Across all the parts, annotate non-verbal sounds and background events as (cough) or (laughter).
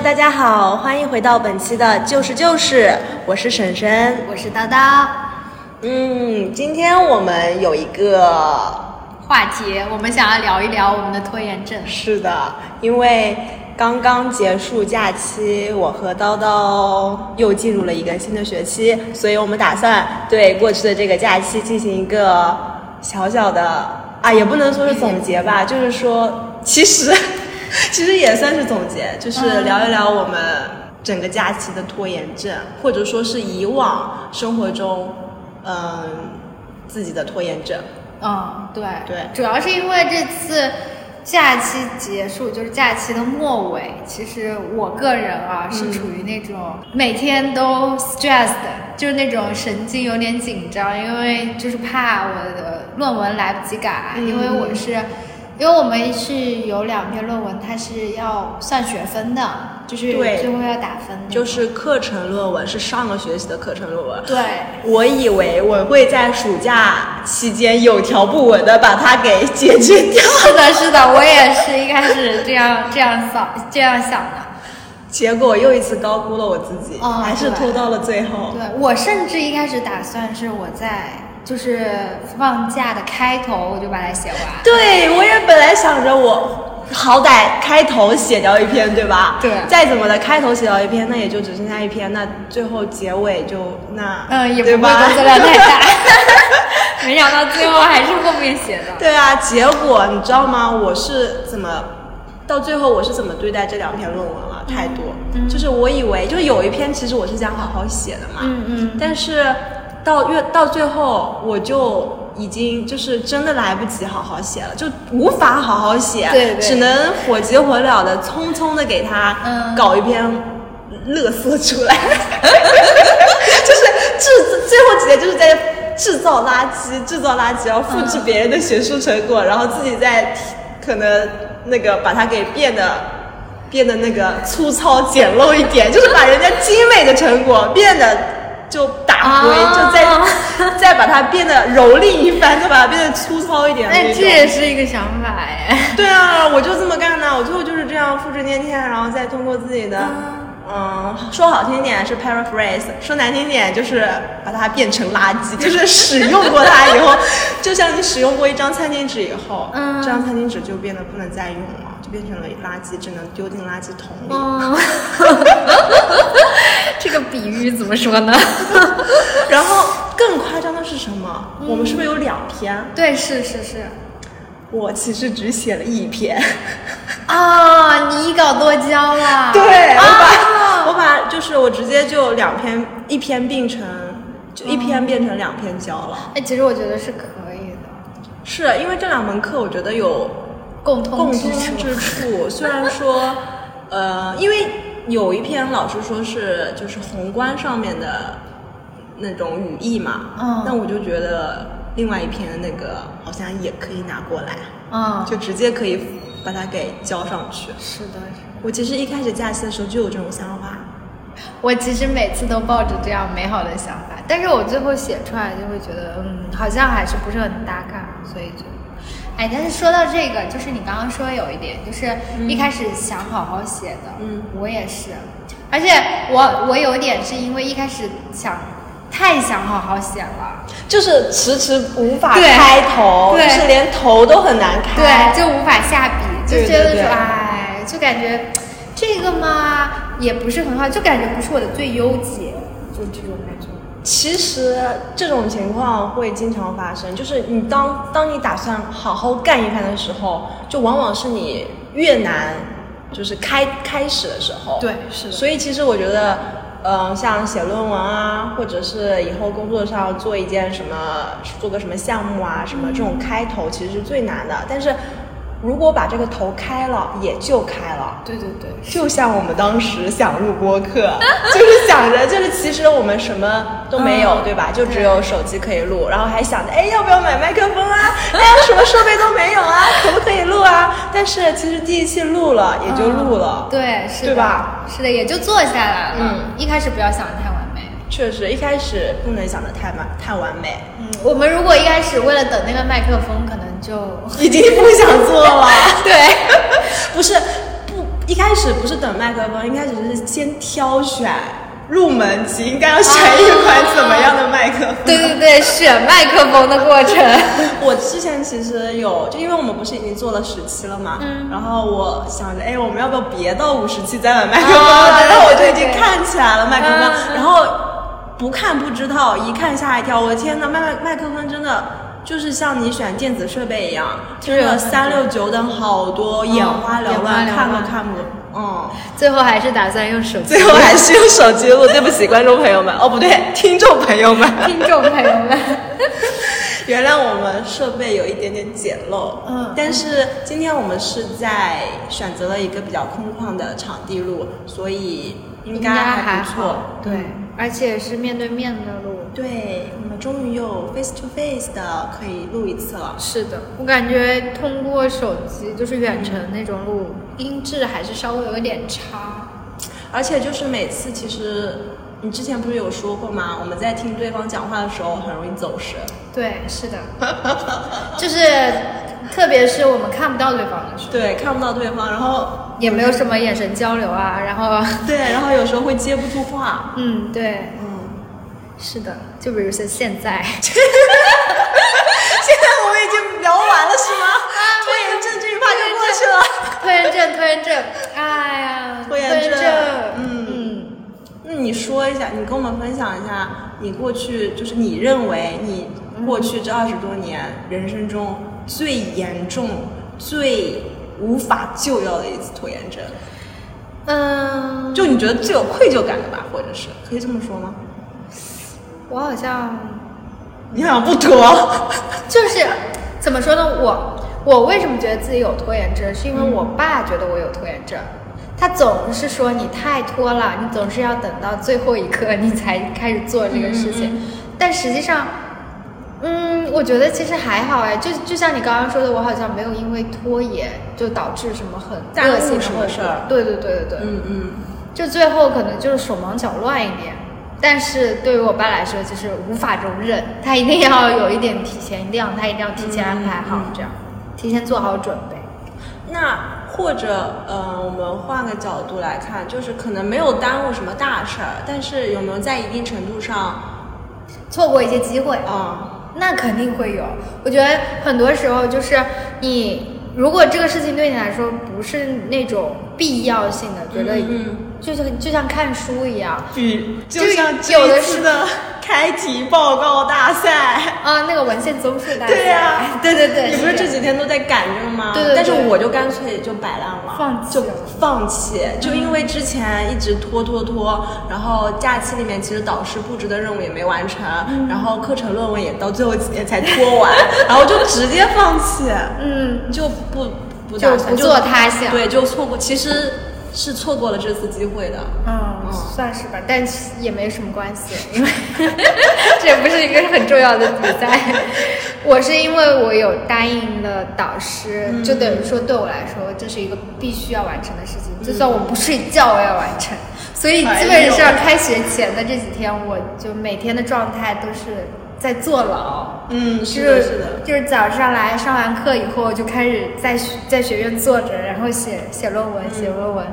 Hello，大家好，欢迎回到本期的就是就是，我是婶婶。我是叨叨。嗯，今天我们有一个，话题，我们想要聊一聊我们的拖延症。是的，因为刚刚结束假期，我和叨叨又进入了一个新的学期，所以我们打算对过去的这个假期进行一个小小的啊，也不能说是总结吧，就是说，其实 (laughs) 其实也算是总结，就是聊一聊我们整个假期的拖延症，或者说是以往生活中，嗯，自己的拖延症。嗯，对对主要是因为这次假期结束，就是假期的末尾。其实我个人啊，是处于那种每天都 stressed，，就是那种神经有点紧张，因为就是怕我的论文来不及改，嗯因为我是。因为我们是有两篇论文，它是要算学分的，就是对最后要打分的。就是课程论文是上个学期的课程论文。对，我以为我会在暑假期间有条不紊的把它给解决掉，(laughs) 是的，是的，我也是一开始这样这样想这样想的。结果又一次高估了我自己，哦还是拖到了最后。对我甚至一开始打算是我在就是放假的开头我就把它写完。对，我也本来想着我好歹开头写掉一篇，对吧？对再怎么的开头写掉一篇，那也就只剩下一篇，那最后结尾就那嗯，也不会工作量太大。(laughs) 没想到最后还是后面写的。对啊，结果你知道吗？我是怎么到最后我是怎么对待这两篇论文了？态度，就是我以为就是有一篇其实我是想好好写的嘛，嗯嗯但是到越到最后我就已经就是真的来不及好好写了，就无法好好写，对对只能火急火燎的匆匆的给他嗯搞一篇乐色出来，(laughs) 就是制最后几节就是在制造垃圾，制造垃圾，然后复制别人的学术成果，然后自己再可能那个把它给变得。变得那个粗糙简陋一点，就是把人家精美的成果变得就打灰，啊就再 (laughs) 再把它变得蹂躏一番，再把它变得粗糙一点。这也是一个想法哎。对啊，我就这么干的，我最后就是这样复制粘贴，然后再通过自己的，嗯，说好听点是 paraphrase，说难听点就是把它变成垃圾，(laughs) 就是使用过它以后，就像你使用过一张餐巾纸以后，嗯。这张餐巾纸就变得不能再用了，就变成了垃圾，只能丢进垃圾桶里。哦，(laughs) 这个比喻怎么说呢？(laughs) 然后更夸张的是什么？我们是不是有两篇？对，是是是。我其实只写了一篇。啊，你一稿多交了。对，我把、啊我把就是我直接就两篇一篇并成，就一篇变成两篇交了。哎，其实我觉得是可以的，是因为这两门课我觉得有共通共之处。通之处，虽然说，呃，因为有一篇老师说是就是宏观上面的那种语义嘛，嗯但我就觉得另外一篇的那个好像也可以拿过来，嗯，就直接可以把它给交上去。是的，是的。我其实一开始假期的时候就有这种想法，我其实每次都抱着这样美好的想法，但是我最后写出来就会觉得，嗯，好像还是不是很搭嘎，所以就，哎，但是说到这个，就是你刚刚说有一点，就是一开始想好好写的，嗯，我也是，而且我我有点是因为一开始想太想好好写了，就是迟迟无法开头，对就是连头都很难开。对，就无法下笔，就觉得说，哎，就感觉这个嘛也不是很好，就感觉不是我的最优解，就这种感觉。其实这种情况会经常发生，就是你当当你打算好好干一番的时候，就往往是你越难，就是开开始的时候。对是的所以其实我觉得，嗯、像写论文啊，或者是以后工作上做一件什么，做个什么项目啊，什么这种开头其实是最难的。但是如果把这个头开了，也就开了。对对对，就像我们当时想录播客，(laughs) 就是想着，就是其实我们什么都没有，嗯对吧？就只有手机可以录，然后还想着，哎，要不要买麦克风啊？(laughs) 哎呀，什么设备都没有啊，可不可以录啊？但是其实第一期录了，也就录了。嗯对，是的，对吧？是的，也就做下来了。嗯，一开始不要想的太完美。确实，一开始不能想的太完太完美，嗯，我们如果一开始为了等那个麦克风，可能就 (laughs) 已经不想做了。(laughs) 对，(laughs) 不是不一开始不是等麦克风，一开始是先挑选入门级，应该要选一款怎么样的麦克风。对对对，选麦克风的过程。我之前其实有，就因为我们不是已经做了十期了嘛，嗯然后我想着，哎，我们要不要别到五十期再买麦克风然后我就已经看起来了麦克风，然后不看不知道，一看吓一跳，我的天呐，麦麦麦克风真的。就是像你选电子设备一样，真的三六九等好多，眼花缭乱，看都看不，嗯。最后还是打算用手机。最后还是用手机录，(laughs) 对不起观众朋友们，哦不对，(laughs) 听众朋友们，听众朋友们，(laughs) 原谅我们设备有一点点简陋。嗯但是今天我们是在选择了一个比较空旷的场地录，所以应该还不错。。对，而且是面对面的录。对，我们终于有 face to face 的可以录一次了。是的，我感觉通过手机就是远程那种录，音质还是稍微有一点差。而且就是每次，其实你之前不是有说过吗？我们在听对方讲话的时候很容易走神。对，是的，(laughs) 就是特别是我们看不到对方的时候，对，看不到对方，然后也没有什么眼神交流啊，然后，对，然后有时候会接不住话。嗯，对，嗯。是的，就比如说现在，(laughs) 现在我们已经聊完了是吗？拖延症这一趴就过去了。拖延症，拖延症，哎呀，拖延症。嗯。嗯那你说一下，你跟我们分享一下，你过去就是你认为你过去这二十多年人生中最严重、最无法救药的一次拖延症，嗯，就你觉得最有愧疚感的吧，或者是可以这么说吗？我好像你好像不拖，(laughs) 就是怎么说呢？我我为什么觉得自己有拖延症？是因为我爸觉得我有拖延症，他总是说你太拖了，你总是要等到最后一刻 (laughs) 你才开始做这个事情。嗯但实际上，嗯，我觉得其实还好哎，就就像你刚刚说的，我好像没有因为拖延就导致什么很恶性的事儿？对对对对对，嗯嗯，就最后可能就是手忙脚乱一点，但是对于我爸来说就是无法容忍，他一定要有一点提前，一定要他一定要提前安排好这样，提前做好准备。那或者，呃，我们换个角度来看，就是可能没有耽误什么大事儿，但是有没有在一定程度上，错过一些机会，啊、那肯定会有。我觉得很多时候就是你，如果这个事情对你来说不是那种必要性的，觉得嗯嗯就像就像看书一样。比就就是像有这的是的 (laughs) 开题报告大赛。(laughs) 啊，那个文献综述大赛，对呀、对对对，你不是这几天都在赶着吗？对对对。但是我就干脆就摆烂了，放弃就放弃，就因为之前一直拖拖拖，然后假期里面其实导师布置的任务也没完成，嗯。然后课程论文也到最后几天才拖完，(laughs) 然后就直接放弃，嗯，就不不打算不做他想对，就错过，其实是错过了这次机会的。嗯，嗯算是吧，但也没什么关系，(laughs) 因为 (laughs) 这也不是一个很重要的比赛。(laughs) 我是因为我有答应了导师，嗯就等于说对我来说这是一个必须要完成的事情，就算我不睡觉我也要完成。所以基本上开学前的这几天，我就每天的状态都是在坐牢。嗯，就是的，是的。就是早上来上完课以后就开始在学在学院坐着，然后写写论文，写论文，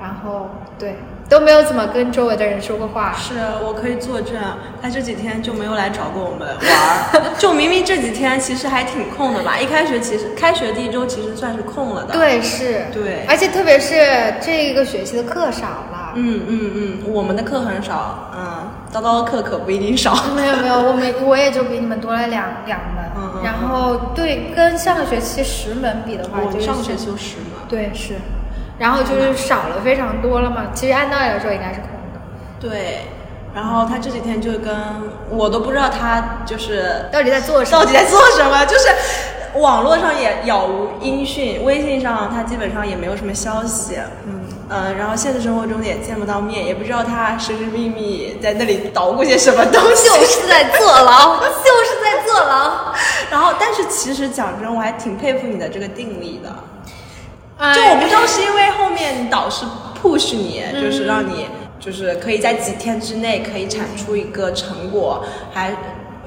然后对都没有怎么跟周围的人说过话。是我可以作证，他这几天就没有来找过我们玩儿。(laughs) 就明明这几天其实还挺空的吧？一开学其实开学第一周其实算是空了的。，对，是，对而且特别是这个学期的课少了。嗯嗯嗯，我们的课很少，嗯，叨叨的课可不一定少。没有没有，我们我也就比你们多了两两门，然后对跟上个学期十门比的话，就上学期有十门。对是，然后就是少了非常多了嘛。其实按道理来说应该是空的，对，然后他这几天就跟我都不知道他就是到底在做什么？到底在做什么，就是网络上也杳无音讯，微信上他基本上也没有什么消息，嗯呃，然后现实生活中也见不到面，也不知道他神神秘秘在那里捣鼓些什么东西。就是在坐牢，(laughs) 就是在坐牢。然后，但是其实讲真，我还挺佩服你的这个定力的。哎就我不知道是因为后面导师 push 你，嗯就是让你就是可以在几天之内可以产出一个成果，还，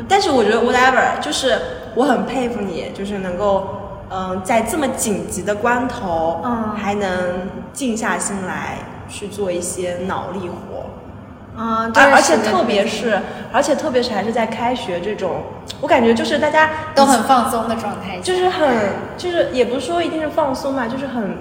但是我觉得 whatever，就是我很佩服你，就是能够嗯，在这么紧急的关头，嗯还能静下心来去做一些脑力活。嗯，而而且特别是，而且特别是还是在开学这种，我感觉就是大家都很放松的状态，就是很就是也不是说一定是放松嘛，就是很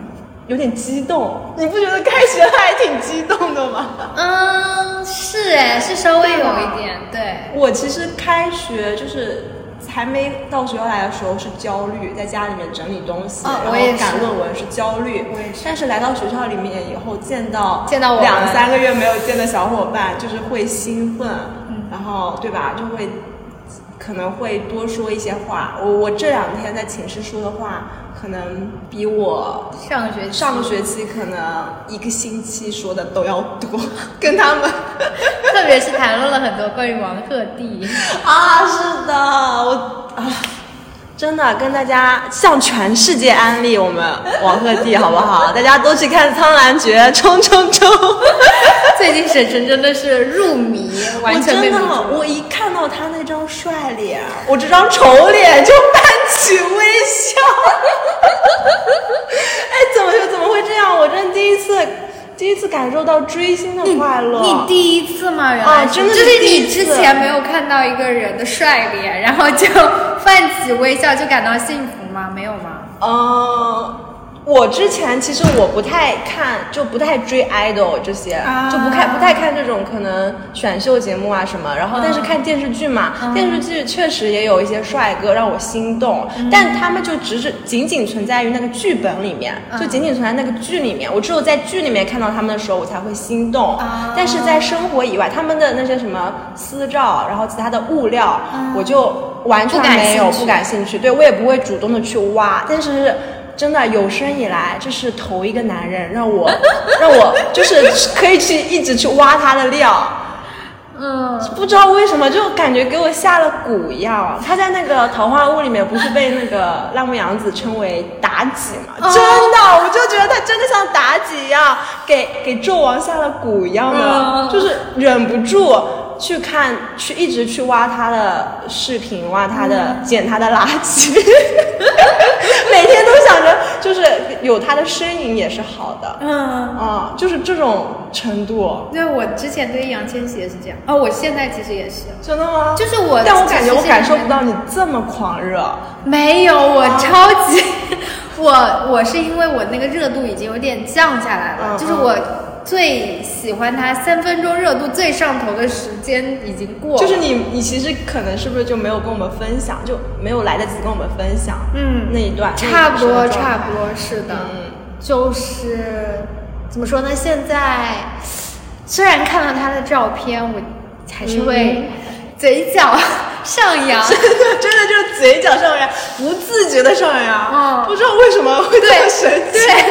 有点激动。你不觉得开学还挺激动的吗？嗯，是哎，是稍微有一点，对，我其实开学就是还没到学校来的时候是焦虑，在家里面整理东西，然后赶论文是焦虑。我也是但是来到学校里面以后，见到见到两三个月没有见的小伙伴，就是会兴奋，嗯然后对吧？就会可能会多说一些话。我我这两天在寝室说的话，可能比我上个学期上个学期可能一个星期说的都要多，(laughs) 跟他们。特别是谈论了很多关于王鹤棣，(laughs) 啊，是的，我啊，真的跟大家向全世界安利我们王鹤棣，好不好？(laughs) 大家都去看《苍兰诀》，冲冲冲！最近沈晨真的是入迷，完全被迷我真的，住。我一看到他那张帅脸，我这张丑脸就泛起微笑。哎，怎么就怎么会这样？我真的第一次，第一次感受到追星的快乐。你第一次吗？原来啊真的是就是你之前没有看到一个人的帅脸，然后就泛起微笑，就感到幸福吗？没有吗？嗯，我之前其实我不太看，就不太追 idol 这些，啊就不看不太看这种可能选秀节目啊什么。然后，但是看电视剧嘛，嗯电视剧确实也有一些帅哥让我心动，但他们就只是仅仅存在于那个剧本里面，嗯就仅仅存在那个剧里面。我只有在剧里面看到他们的时候，我才会心动。啊但是在生活以外，他们的那些什么私照，然后其他的物料，我就完全没有不感兴趣。对我也不会主动的去挖，但是。真的有生以来，这是头一个男人让我 (laughs) 让我就是可以去一直去挖他的料，嗯，不知道为什么就感觉给我下了蛊一样。他在那个《桃花坞》里面不是被那个辣目洋子称为妲己吗？哦真的，我就觉得他真的像妲己一样，给给纣王下了蛊一样的，嗯就是忍不住。去看，去一直去挖他的视频，挖他的，捡他的垃圾，(laughs) 每天都想着，就是有他的身影也是好的，嗯，啊、就是这种程度，对我之前对易烊千玺也是这样，哦，我现在其实也是，真的吗？就是我，但我感觉我感受不到你这么狂热。没有，我超级，(laughs) 我我是因为我那个热度已经有点降下来了，嗯就是我最喜欢他三分钟热度最上头的时间已经过了，就是你，你其实可能是不是就没有跟我们分享，就没有来得及跟我们分享，嗯那一段差不多，差不多是的，嗯。就是怎么说呢？现在虽然看到他的照片，我还是会嘴角上扬。(laughs) 真的真的就是嘴角上扬，不自觉的上扬，嗯。不知道为什么会这么神奇。对，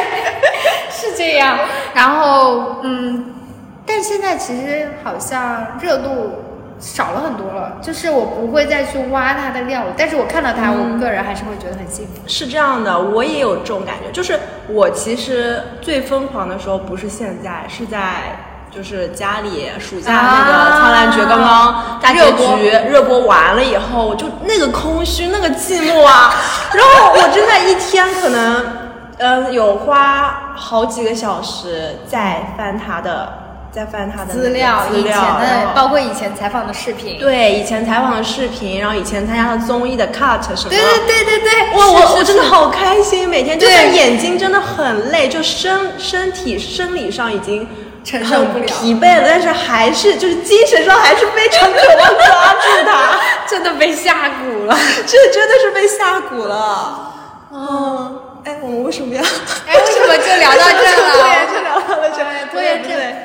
是这样。然后，嗯，但现在其实好像热度少了很多了，就是我不会再去挖他的料了。但是我看到他，我个人还是会觉得很幸福。是这样的，我也有这种感觉，就是我其实最疯狂的时候不是现在，是在就是家里暑假那个啊《苍兰诀》刚刚大结热播局热播完了以后，就那个空虚，那个寂寞啊，(laughs) 然后我真的一天可能，嗯、有花好几个小时在翻他的，在翻他的资料，资料，以前的，包括以前采访的视频。对以前采访的视频，然后以前参加的综艺的 cut 什么，对对对对对，哇，我我是是真的好开心，每天就对算眼睛真的很累，就身身体生理上已经承受不了疲惫了，但是还是就是精神上还是非常渴望抓住它，真的被吓鼓了。这真的是被吓鼓了。嗯，哎，我们为什么要？哎为什么就聊到这了拖延症聊到了这哎，拖延症对，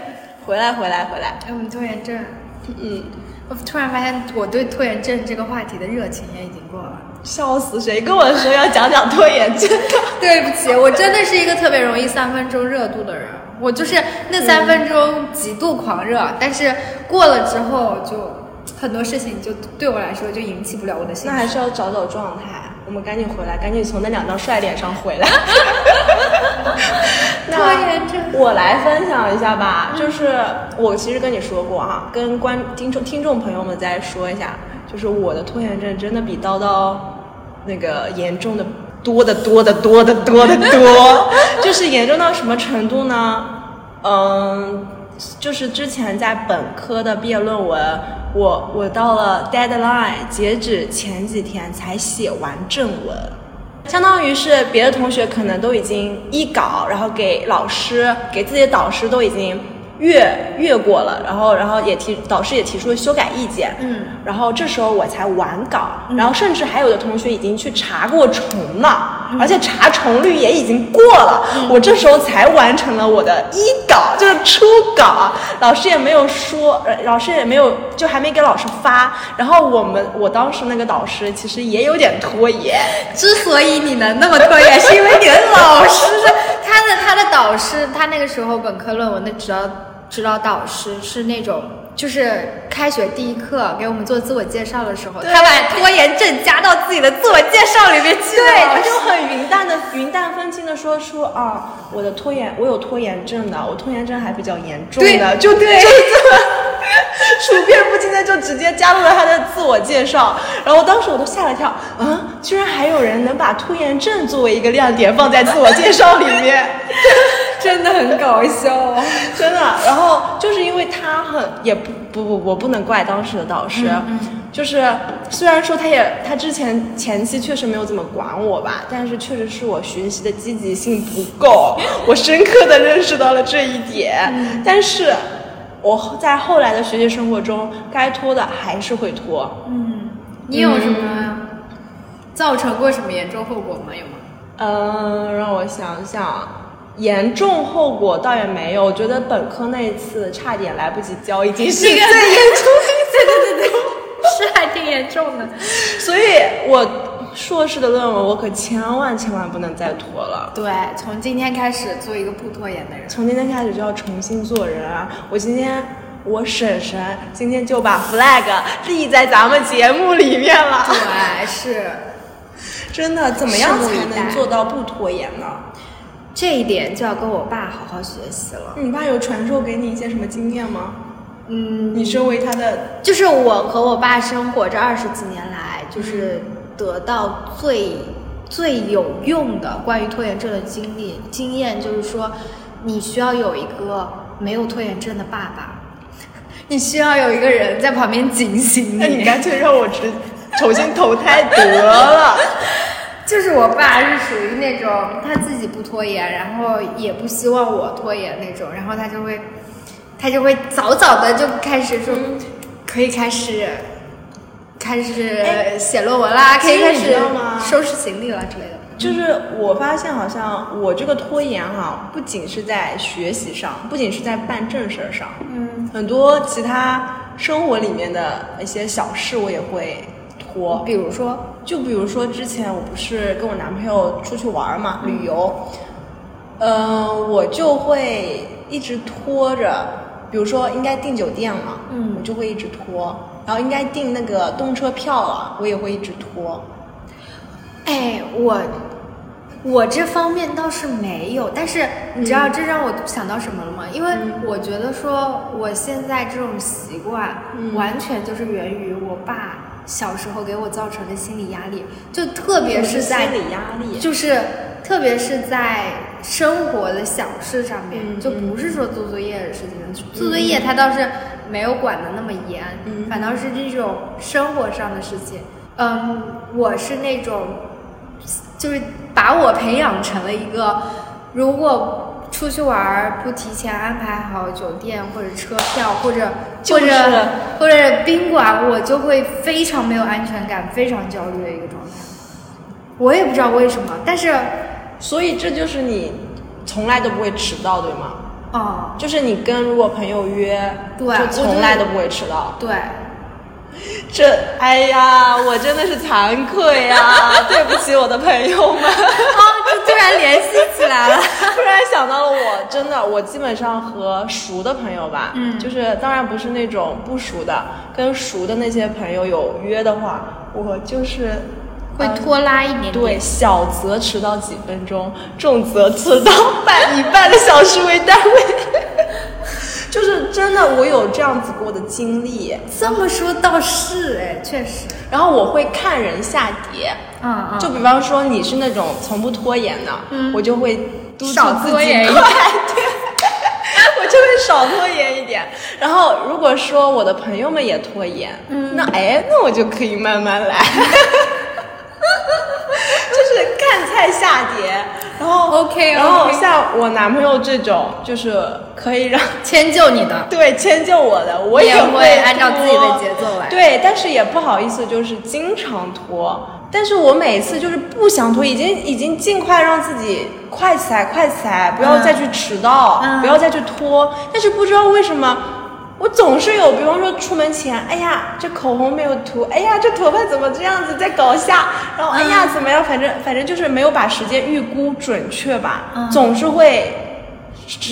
回来回来回来，哎，我们拖延症，嗯，我突然发现我对拖延症这个话题的热情也已经过了。笑死谁跟我说要讲讲拖延症的？(laughs) 对不起，我真的是一个特别容易三分钟热度的人。我就是那三分钟极度狂热，但是过了之后就很多事情就对我来说就引起不了我的兴趣那还。是要找找状态。我们赶紧回来，赶紧从那两张帅脸上回来。(laughs) 那拖延症我来分享一下吧，就是我其实跟你说过哈，跟观听众听众朋友们再说一下，就是我的拖延症真的比叨叨那个严重的多的多的多的多的多，(laughs) 就是严重到什么程度呢？嗯，就是之前在本科的毕业论文，我我到了 deadline 截止前几天才写完正文，相当于是别的同学可能都已经一稿，然后给老师给自己的导师都已经。越越过了，然后然后也提导师也提出了修改意见，嗯，然后这时候我才完稿，然后甚至还有的同学已经去查过重了，而且查重率也已经过了，我这时候才完成了我的一稿，就是初稿，老师也没有说，呃老师也没有就还没给老师发，然后我们我当时那个导师其实也有点拖延，之所以你能那么拖延，是因为你的老师，他的他的导师，他那个时候本科论文的指导指导导师是那种，就是开学第一课给我们做自我介绍的时候，他把拖延症加到自己的自我介绍里面去了。对，他就很云淡的、云淡风轻的说出啊，我的拖延，我有拖延症的，我拖延症还比较严重的，对就对，就这么处变不惊的就直接加入了他的自我介绍，然后当时我都吓了一跳，啊，居然还有人能把拖延症作为一个亮点放在自我介绍里面。(laughs) (laughs) 真的很搞笑。真的。然后就是因为他很也不不不，我不能怪当时的导师，就是虽然说他也他之前前期确实没有怎么管我吧，但是确实是我学习的积极性不够，(laughs) 我深刻的认识到了这一点。但是我在后来的学习生活中，该拖的还是会拖。嗯，你有什么造成过什么严重后果吗？有吗？嗯，让我想想，严重后果倒也没有。我觉得本科那一次差点来不及交，已经是最严重的一次对对对，是还挺严重的。所以我硕士的论文我可千万千万不能再拖了。对，从今天开始做一个不拖延的人。从今天开始就要重新做人啊！我今天，我婶婶今天就把 flag 立在咱们节目里面了。对，是真的，怎么样才能做到不拖延呢？这一点就要跟我爸好好学习了。你爸有传授给你一些什么经验吗？嗯，你身为他的，就是我和我爸生活这二十几年来，就是得到最最有用的关于拖延症的经历经验，就是说，你需要有一个没有拖延症的爸爸，(laughs) 你需要有一个人在旁边警醒那你干脆让我直重新投胎得了。就是我爸是属于那种他自己不拖延，然后也不希望我拖延那种，然后他就会他就会早早的就开始说，可以开始开始哎写论文啦，可以开始收拾行李了之类的。就是我发现，好像我这个拖延哈，不仅是在学习上，不仅是在办正事儿上，嗯，很多其他生活里面的一些小事我也会拖。比如说，就比如说之前我不是跟我男朋友出去玩嘛，旅游，嗯、我就会一直拖着，比如说应该订酒店了，嗯。我就会一直拖，然后应该订那个动车票了，我也会一直拖。哎，我我这方面倒是没有，但是你知道这让我想到什么了吗？因为我觉得说我现在这种习惯，嗯。完全就是源于我爸小时候给我造成的心理压力，就特别是在心理压力，就是特别是在生活的小事上面，嗯就不是说做作业的事情。做作业他倒是没有管的那么严，嗯反倒是这种生活上的事情。嗯，我是那种，就是把我培养成了一个，如果出去玩儿不提前安排好酒店或者车票或者就是或者或者宾馆，我就会非常没有安全感，非常焦虑的一个状态。我也不知道为什么，但是所以这就是你从来都不会迟到，对吗？哦，就是你跟如果朋友约，对就从来都不会迟到。对，(laughs) 这，哎呀，我真的是惭愧呀，对不起我的朋友们。啊，就突然联系起来了。(laughs) 突然想到了我，真的，我基本上和熟的朋友吧，嗯就是当然不是那种不熟的，跟熟的那些朋友有约的话，我就是呃会拖拉一点点。对，小则迟到几分钟，重则迟到半以半个小时为单位。就是真真的，我有这样子过的经历。这么说倒是哎，确实。然后我会看人下碟，嗯嗯，就比方说你是那种从不拖延的，嗯。我就会督促少自己拖延一快，对，(laughs) 我就会少拖延一点。然后如果说我的朋友们也拖延，嗯。那哎，那我就可以慢慢来，(laughs) 就是看菜下碟。然后 OK，OK 然后像我男朋友这种，就是可以让 (laughs) 迁就你的。对迁就我的，我也会会按照自己的节奏来对，但是也不好意思，就是经常拖。但是我每次就是不想拖，已经已经尽快让自己快起来，快起来，不要再去迟到，嗯不要再去拖。但是不知道为什么。我总是有，比方说出门前，哎呀，这口红没有涂，哎呀，这头发怎么这样子，再搞下，然后哎呀，怎么样，反正反正就是没有把时间预估准确吧，嗯总是会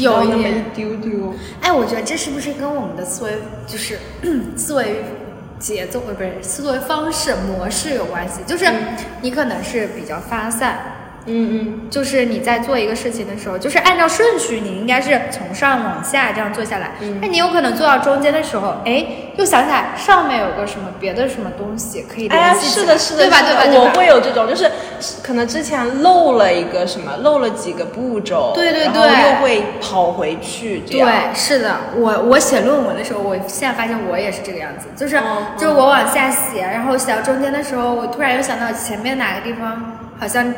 有那么一丢丢。哎，我觉得这是不是跟我们的思维就是 (clears throat) 思维节奏呃不是思维方式模式有关系？就是你可能是比较发散。嗯嗯。就是你在做一个事情的时候，就是按照顺序，你应该是从上往下这样做下来。嗯那你有可能做到中间的时候，哎，又想起来上面有个什么别的什么东西可以哎是的，是的，对吧？对吧？对吧我会有这种，就是可能之前漏了一个什么，漏了几个步骤，对对然后对又会跑回去，这样。对，是的，我我写论文的时候，我现在发现我也是这个样子，就是、嗯就是我往下写，然后写到中间的时候，我突然又想到前面哪个地方好像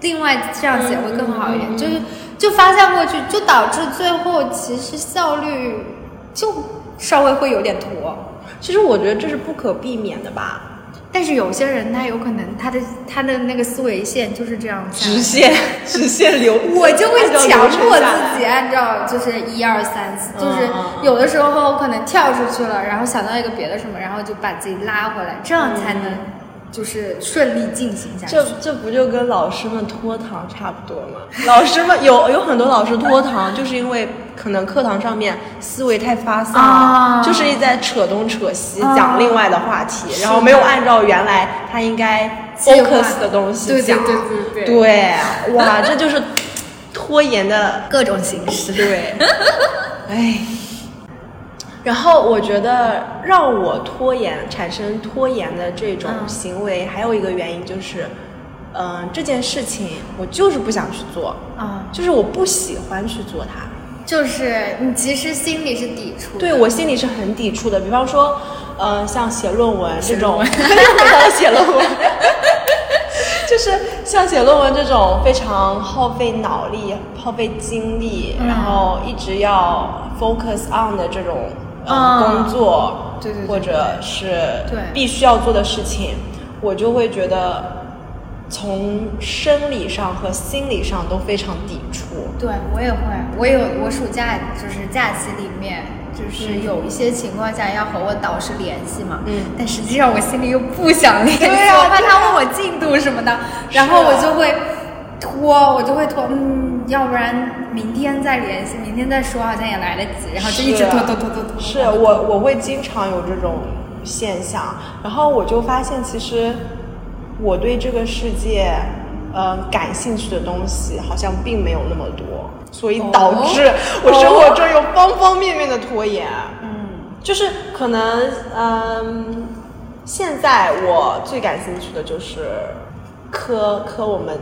另外这样写会更好一点，就是就发散过去，就导致最后其实效率就稍微会有点拖。其实我觉得这是不可避免的吧，但是有些人他有可能他的他的那个思维线就是这样下来直线 (laughs) 直线流，我就会强迫自己按照就是一二三四，嗯就是有的时候可能跳出去了，然后想到一个别的什么，然后就把自己拉回来，这样才能就是顺利进行下去。这这不就跟老师们拖堂差不多吗？(laughs) 老师们有有很多老师拖堂，就是因为可能课堂上面思维太发散了，啊就是一直在扯东扯西，啊讲另外的话题，然后没有按照原来他应该 focus 的东西对对讲。对对对对哇，(laughs) 这就是拖延的各种形式。对，(laughs) 哎。然后我觉得让我拖延产生拖延的这种嗯行为，还有一个原因就是，嗯、这件事情我就是不想去做，啊、就是我不喜欢去做它。就是你其实心里是抵触的。对我心里是很抵触的。比方说，呃，像写论文这种，写又回到了写论文，(laughs) 就是像写论文这种非常耗费脑力、耗费精力，嗯然后一直要 focus on 的这种呃、嗯工作，对对对或者是对。必须要做的事情，我就会觉得。从生理上和心理上都非常抵触，对我也会，我有我暑假就是假期里面，就是有一些情况下要和我导师联系嘛，嗯。但实际上我心里又不想联系，对啊我怕他问我进度什么的，然后我就会拖，我就会拖，嗯，要不然明天再联系，明天再说，好像也来得及，然后就一直拖拖拖拖拖，是我我会经常有这种现象，然后我就发现其实我对这个世界，呃，感兴趣的东西好像并没有那么多，所以导致我生活中有方方面面的拖延。嗯，就是可能，嗯，现在我最感兴趣的就是磕磕我们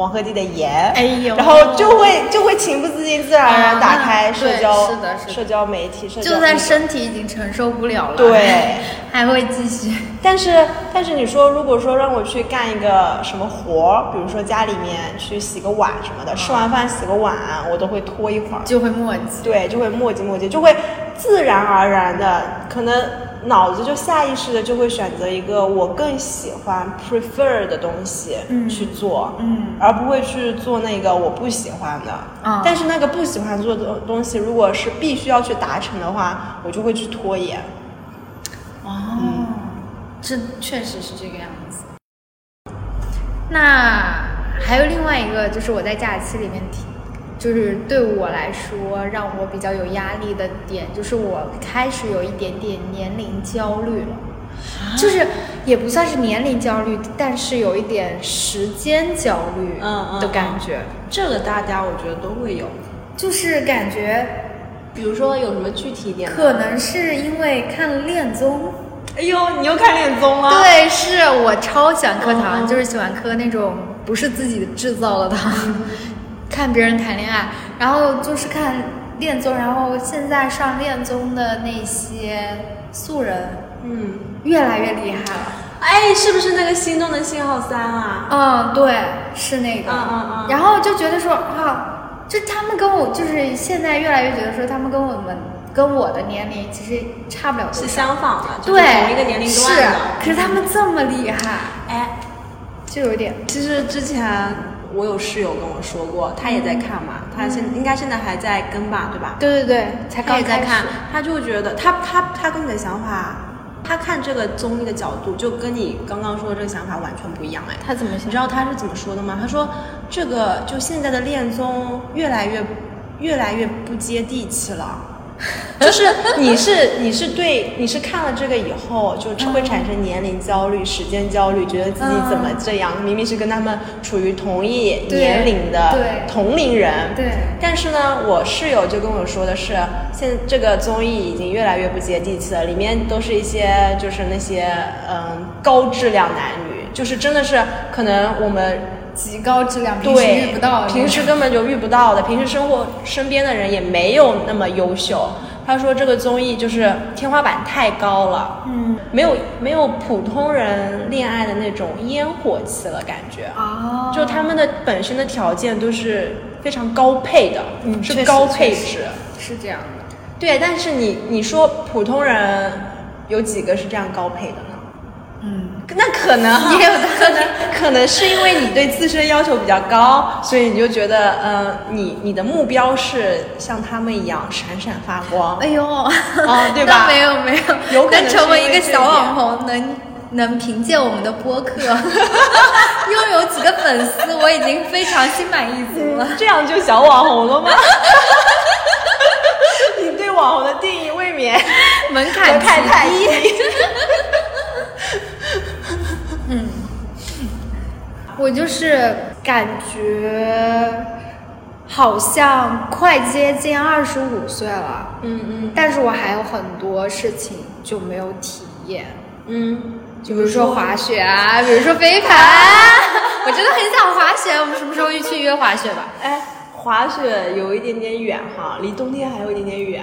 黄鹤棣的颜，哎呦。然后就会就会情不自禁、自然而然啊打开社交、是的是的。社交媒体，社交就算身体已经承受不了了，对，(laughs) 还会继续，但是但是你说，如果说让我去干一个什么活儿，比如说家里面去洗个碗什么的，吃完饭洗个碗，我都会拖一会儿。就会磨叽。对，就会磨叽磨叽，就会自然而然的，可能脑子就下意识的就会选择一个我更喜欢 prefer 的东西嗯去做，嗯而不会去做那个我不喜欢的。啊但是那个不喜欢做的东西，如果是必须要去达成的话，我就会去拖延。哦，这确实是这个样子。那还有另外一个，就是我在假期里面提，就是对我来说让我比较有压力的点，就是我开始有一点点年龄焦虑了。(laughs) 就是也不算是年龄焦虑，但是有一点时间焦虑的感觉。这个大家我觉得都会有。就是感觉比如说有什么具体一点？可能是因为看了恋综。哎呦，你又看恋综了？对，是我超喜欢磕糖，就是喜欢磕那种不是自己制造的糖，(laughs) 看别人谈恋爱，然后就是看恋综，然后现在上恋综的那些素人嗯，越来越厉害了。哎，是不是那个心动的信号三啊？嗯，对，是那个。嗯嗯嗯然后就觉得说啊，就他们跟我就是现在越来越觉得说他们跟我们跟我的年龄其实差不了多少是。相仿的，对，同一个年龄段是的。，可是他们这么厉害，哎，就有点其实之前我有室友跟我说过，他也在看嘛，他现应该现在还在跟吧，对吧？对对对，才他刚开始也在看，他就觉得他他他跟你的想法，他看这个综艺的角度就跟你刚刚说的这个想法完全不一样哎。他怎么你知？道他是怎么说的吗？他说这个就现在的恋综越来越越来越不接地气了。(laughs) 就是你是你是对你是看了这个以后就会产生年龄焦虑、时间焦虑，觉得自己怎么这样？明明是跟他们处于同一年龄的同龄人，对但是呢，我室友就跟我说的是，现在这个综艺已经越来越不接地气了，里面都是一些就是那些嗯高质量男女，就是真的是可能我们极高质量，平时对遇不到的，平时根本就遇不到的，平时生活身边的人也没有那么优秀。他说这个综艺就是天花板太高了，嗯没有没有普通人恋爱的那种烟火气了，感觉。哦，就他们的本身的条件都是非常高配的，嗯是高配置。是这样的。对，但是你你说普通人有几个是这样高配的那可能哈 (laughs) 也有可能可能是因为你对自身要求比较高，所以你就觉得，呃，你你的目标是像他们一样闪闪发光。哎呦，哦对吧 (laughs) 没有没有，有可能能成为一个小网红，能能凭借我们的播客 (laughs) 拥有几个粉丝，我已经非常心满意足了。这样就小网红了吗？你对网红的定义未免门槛太低。我就是感觉好像快接近二十五岁了，嗯嗯但是我还有很多事情就没有体验，嗯，就比如说滑雪啊，比如说飞盘啊，(laughs) 我真的很想滑雪。我们什么时候一去约滑雪吧？哎，滑雪有一点点远哈，离冬天还有一点点远。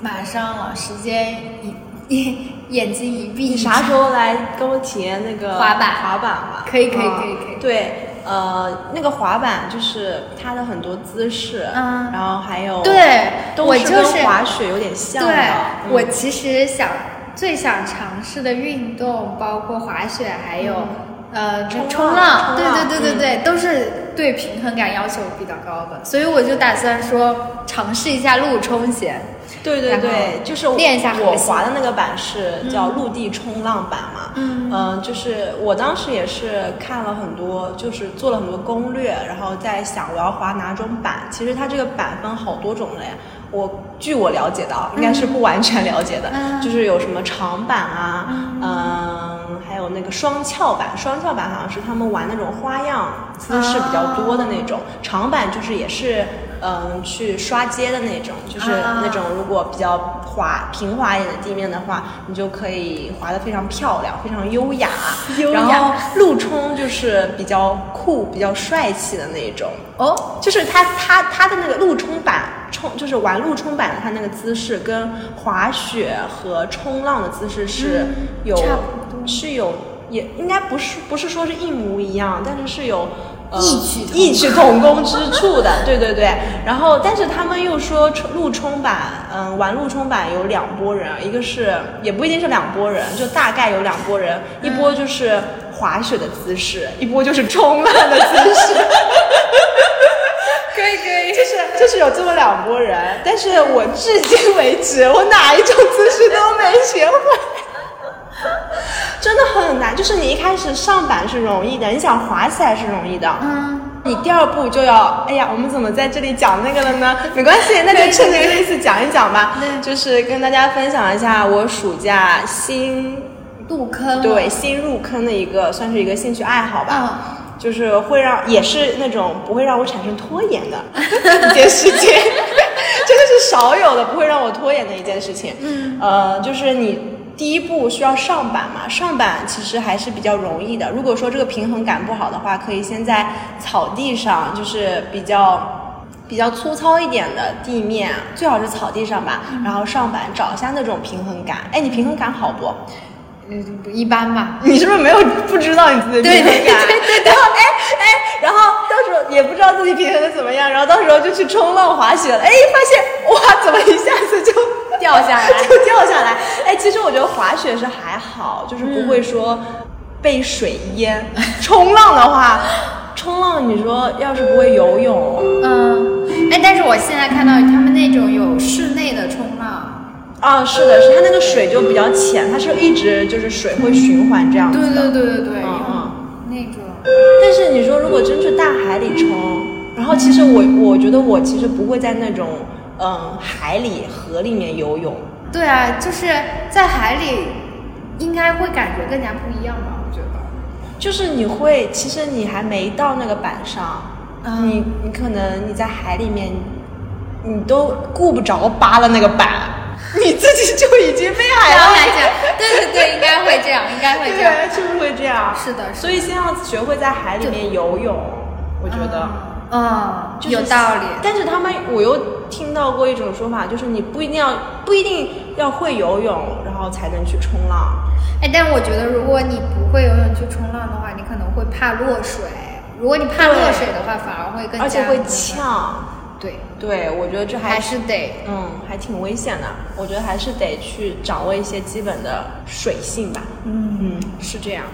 马上了，时间一一 (laughs) 眼睛一闭，你啥时候来跟我体验那个滑板。滑板吧？可以可以嗯可以可以。对，呃，那个滑板就是它的很多姿势，嗯然后还有对都是跟我就是滑雪有点像的。对，嗯。我其实想最想尝试的运动包括滑雪，还有、呃冲浪。对对对对对，都是对平衡感要求比较高的，所以我就打算说尝试一下陆冲险。对对对，就是我练一下我滑的那个板是叫陆地冲浪板嘛，嗯。呃就是我当时也是看了很多，就是做了很多攻略，然后在想我要滑哪种板。其实它这个板分好多种类，我据我了解到，应该是不完全了解的，嗯。就是有什么长板啊，嗯、还有那个双翘板，双翘板好像是他们玩那种花样姿势比较多的那种，长板就是也是。嗯，去刷街的那种，就是啊那种如果比较滑平滑一点的地面的话，你就可以滑得非常漂亮，非常优雅。优雅然后陆冲就是比较酷、比较帅气的那种。哦，就是它它它的那个路冲板冲，就是玩路冲板的它那个姿势跟滑雪和冲浪的姿势是嗯有、是有也应该不是不是说是一模一样，但是是有。呃异曲异曲同工之处的，对对对。然后，但是他们又说冲陆冲板，嗯，玩陆冲板有两拨人，一个是也不一定是两拨人，就大概有两拨人，一波就是滑雪的姿势，一波就是冲浪的姿势。(laughs) 可以可以，就是就是有这么两拨人，但是我至今为止，我哪一种姿势都没学会，真的很难。就是你一开始上板是容易的，你想滑起来是容易的，嗯，你第二步就要，哎呀，我们怎么在这里讲那个了呢？没关系，那就趁这个意思讲一讲吧。对就是跟大家分享一下我暑假新入坑对新入坑的一个，算是一个兴趣爱好吧。嗯就是会让，也是那种不会让我产生拖延的 (laughs) 一件事情，(laughs) 真的是少少有的不会让我拖延的一件事情。嗯，呃，就是你第一步需要上板嘛，上板其实还是比较容易的。如果说这个平衡感不好的话，可以先在草地上，就是比较。比较粗糙一点的地面，最好是草地上吧，然后上板找一下那种平衡感。哎，你平衡感好不？嗯，一般吧。你是不是没有不知道你自己平衡感？对对对。然后哎哎，然后到时候也不知道自己平衡的怎么样，然后到时候就去冲浪滑雪了。哎，发现哇，怎么一下子就掉下来？(laughs) 就掉下来。哎，其实我觉得滑雪是还好，就是不会说被水淹。冲浪的话。冲浪，你说要是不会游泳，嗯，哎，但是我现在看到他们那种有室内的冲浪，啊，是的，是它那个水就比较浅，它是一直就是水会循环这样子的，对对对对对，嗯嗯，那种。但是你说如果真去大海里冲，然后其实我我觉得我其实不会在那种嗯海里河里面游泳。对啊，就是在海里应该会感觉更加不一样吧。我觉得就是你会，其实你还没到那个板上，你你可能你在海里面，你都顾不着扒了那个板，(laughs) 你自己就已经被海浪对对对，应该会这样，应该会这样，(laughs) 就是会这样，是的，所以先要学会在海里面游泳，我觉得，嗯，有道理。但是他们，我又听到过一种说法，就是你不一定要不一定要会游泳，然后才能去冲浪。哎，但我觉得如果你不会游泳去冲浪的话，你可能会怕落水。如果你怕落水的话，反而会更加而且会呛。对对，我觉得这还是得嗯，还挺危险的。我觉得还是得去掌握一些基本的水性吧。嗯嗯，是这样。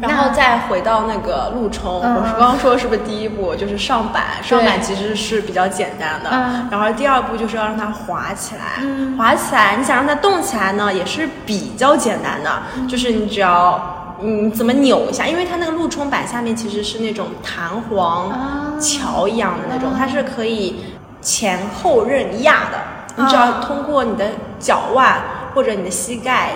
然后再回到那个路冲，我是刚刚说是不是第一步就是上板？上板其实是比较简单的，然后第二步就是要让它滑起来。滑起来，你想让它动起来呢，也是比较简单的，就是你只要嗯怎么扭一下，因为它那个路冲板下面其实是那种弹簧桥一样的那种，它是可以前后任压的，你只要通过你的脚腕或者你的膝盖。